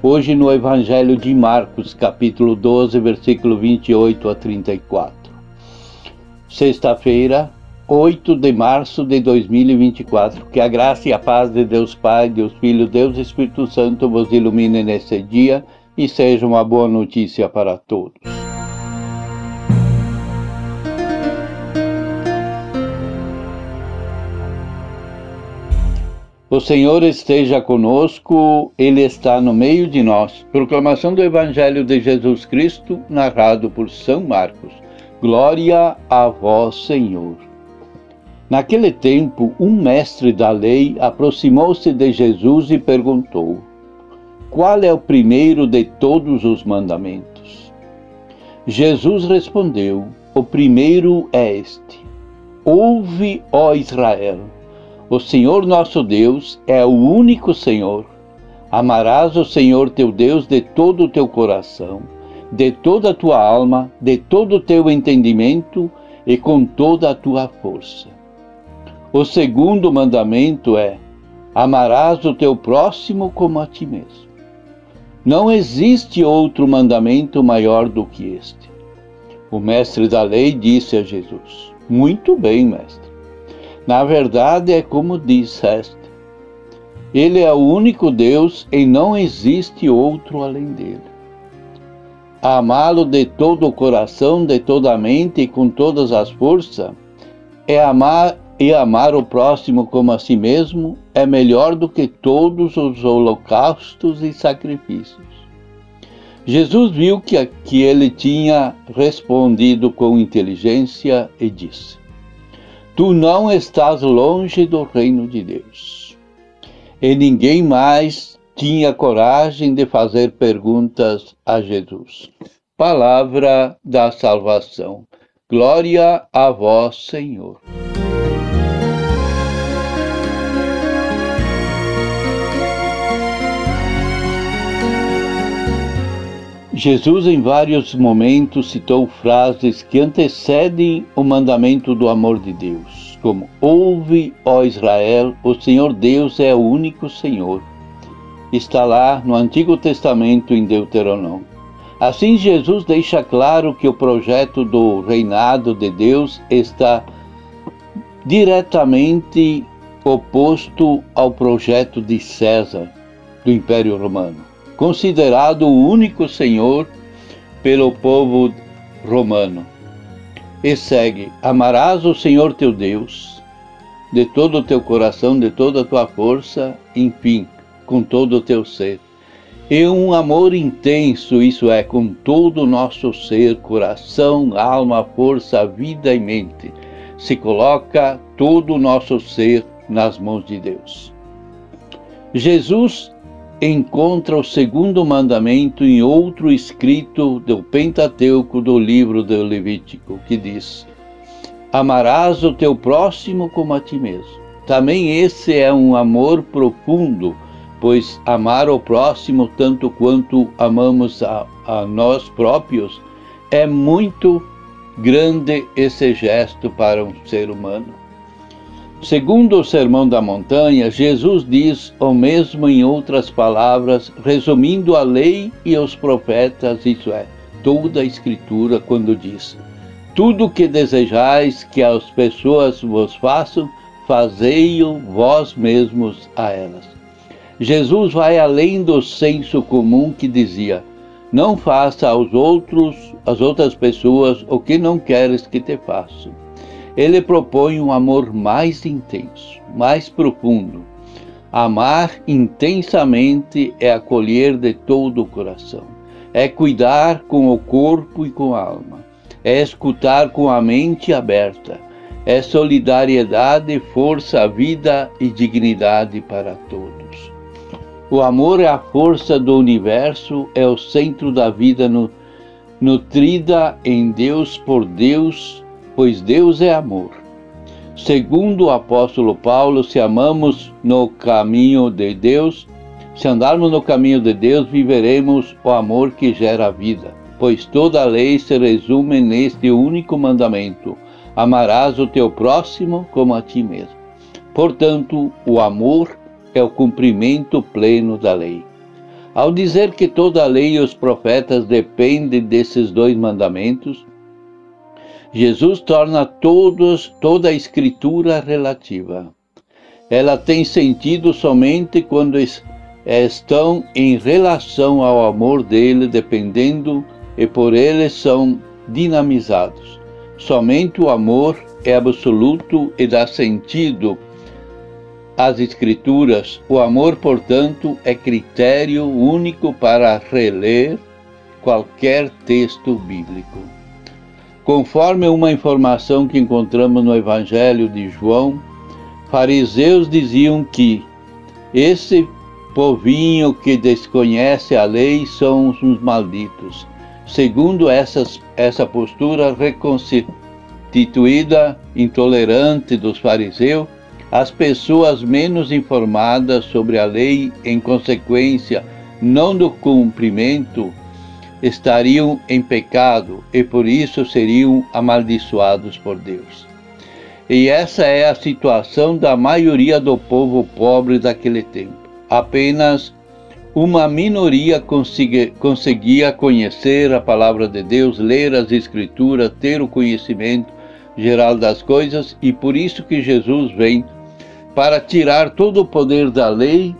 Hoje no Evangelho de Marcos, capítulo 12, versículo 28 a 34. Sexta-feira, 8 de março de 2024. Que a graça e a paz de Deus Pai, Deus Filho, Deus Espírito Santo vos ilumine nesse dia e seja uma boa notícia para todos. O Senhor esteja conosco, Ele está no meio de nós. Proclamação do Evangelho de Jesus Cristo, narrado por São Marcos. Glória a vós, Senhor. Naquele tempo, um mestre da lei aproximou-se de Jesus e perguntou: Qual é o primeiro de todos os mandamentos? Jesus respondeu: O primeiro é este: Ouve, ó Israel o Senhor nosso Deus é o único Senhor. Amarás o Senhor teu Deus de todo o teu coração, de toda a tua alma, de todo o teu entendimento e com toda a tua força. O segundo mandamento é: amarás o teu próximo como a ti mesmo. Não existe outro mandamento maior do que este. O mestre da lei disse a Jesus: Muito bem, mestre. Na verdade, é como diz Heste: Ele é o único Deus e não existe outro além dele. Amá-lo de todo o coração, de toda a mente e com todas as forças é amar e amar o próximo como a si mesmo é melhor do que todos os holocaustos e sacrifícios. Jesus viu que, que ele tinha respondido com inteligência e disse: Tu não estás longe do reino de Deus. E ninguém mais tinha coragem de fazer perguntas a Jesus. Palavra da salvação. Glória a vós, Senhor. Jesus, em vários momentos, citou frases que antecedem o mandamento do amor de Deus, como: Ouve, ó Israel, o Senhor Deus é o único Senhor. Está lá no Antigo Testamento, em Deuteronômio. Assim, Jesus deixa claro que o projeto do reinado de Deus está diretamente oposto ao projeto de César, do Império Romano considerado o único Senhor pelo povo romano. E segue: Amarás o Senhor teu Deus de todo o teu coração, de toda a tua força, enfim, com todo o teu ser. E um amor intenso, isso é, com todo o nosso ser, coração, alma, força, vida e mente. Se coloca todo o nosso ser nas mãos de Deus. Jesus encontra o segundo mandamento em outro escrito do Pentateuco do livro do Levítico, que diz: Amarás o teu próximo como a ti mesmo. Também esse é um amor profundo, pois amar o próximo tanto quanto amamos a, a nós próprios é muito grande esse gesto para um ser humano. Segundo o Sermão da Montanha, Jesus diz o mesmo em outras palavras, resumindo a lei e os profetas, isso é, toda a Escritura, quando diz: Tudo o que desejais que as pessoas vos façam, fazei-o vós mesmos a elas. Jesus vai além do senso comum que dizia: Não faça aos outros, às outras pessoas, o que não queres que te façam ele propõe um amor mais intenso, mais profundo. Amar intensamente é acolher de todo o coração, é cuidar com o corpo e com a alma, é escutar com a mente aberta, é solidariedade, força, vida e dignidade para todos. O amor é a força do universo, é o centro da vida no, nutrida em Deus por Deus, pois Deus é amor. Segundo o apóstolo Paulo, se amamos no caminho de Deus, se andarmos no caminho de Deus, viveremos o amor que gera a vida, pois toda a lei se resume neste único mandamento: amarás o teu próximo como a ti mesmo. Portanto, o amor é o cumprimento pleno da lei. Ao dizer que toda a lei e os profetas dependem desses dois mandamentos, Jesus torna todos, toda a escritura relativa. Ela tem sentido somente quando estão em relação ao amor dele, dependendo e por ele são dinamizados. Somente o amor é absoluto e dá sentido as Escrituras, o amor, portanto, é critério único para reler qualquer texto bíblico. Conforme uma informação que encontramos no Evangelho de João, fariseus diziam que esse povinho que desconhece a lei são os malditos. Segundo essas, essa postura reconstituída, intolerante dos fariseus, as pessoas menos informadas sobre a lei, em consequência não do cumprimento, estariam em pecado e por isso seriam amaldiçoados por Deus. E essa é a situação da maioria do povo pobre daquele tempo. Apenas uma minoria conseguia conhecer a palavra de Deus, ler as Escrituras, ter o conhecimento geral das coisas, e por isso que Jesus vem para tirar todo o poder da lei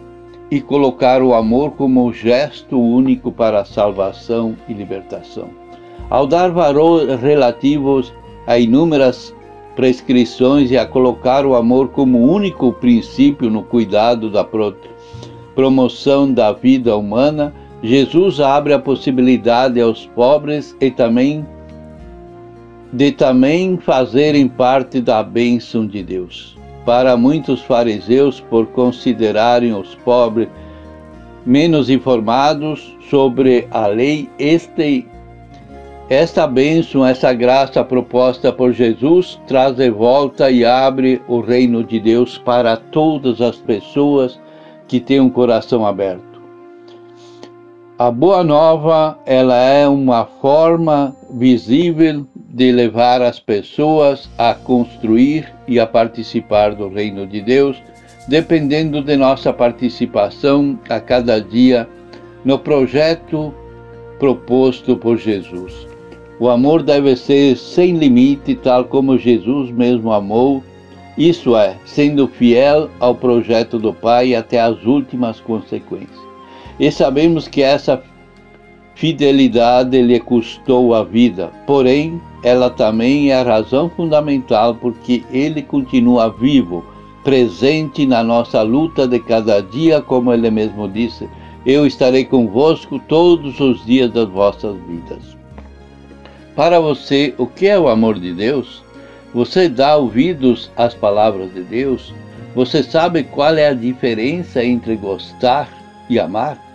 e colocar o amor como gesto único para a salvação e libertação. Ao dar valor relativos a inúmeras prescrições e a colocar o amor como único princípio no cuidado da promoção da vida humana, Jesus abre a possibilidade aos pobres e também de também fazerem parte da bênção de Deus para muitos fariseus, por considerarem os pobres menos informados sobre a lei, este, esta bênção, essa graça proposta por Jesus traz de volta e abre o reino de Deus para todas as pessoas que têm um coração aberto. A boa nova, ela é uma forma visível de levar as pessoas a construir e a participar do reino de Deus, dependendo de nossa participação a cada dia no projeto proposto por Jesus. O amor deve ser sem limite, tal como Jesus mesmo amou, isso é, sendo fiel ao projeto do Pai até as últimas consequências. E sabemos que essa fidelidade lhe custou a vida, porém, ela também é a razão fundamental porque ele continua vivo, presente na nossa luta de cada dia, como ele mesmo disse: Eu estarei convosco todos os dias das vossas vidas. Para você, o que é o amor de Deus? Você dá ouvidos às palavras de Deus? Você sabe qual é a diferença entre gostar e amar?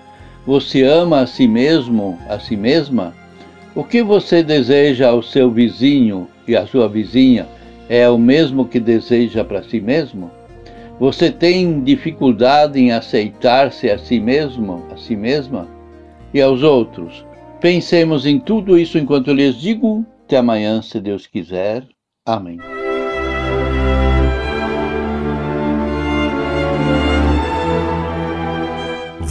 Você ama a si mesmo, a si mesma? O que você deseja ao seu vizinho e à sua vizinha é o mesmo que deseja para si mesmo? Você tem dificuldade em aceitar-se a si mesmo, a si mesma e aos outros? Pensemos em tudo isso enquanto eu lhes digo. Até amanhã, se Deus quiser. Amém.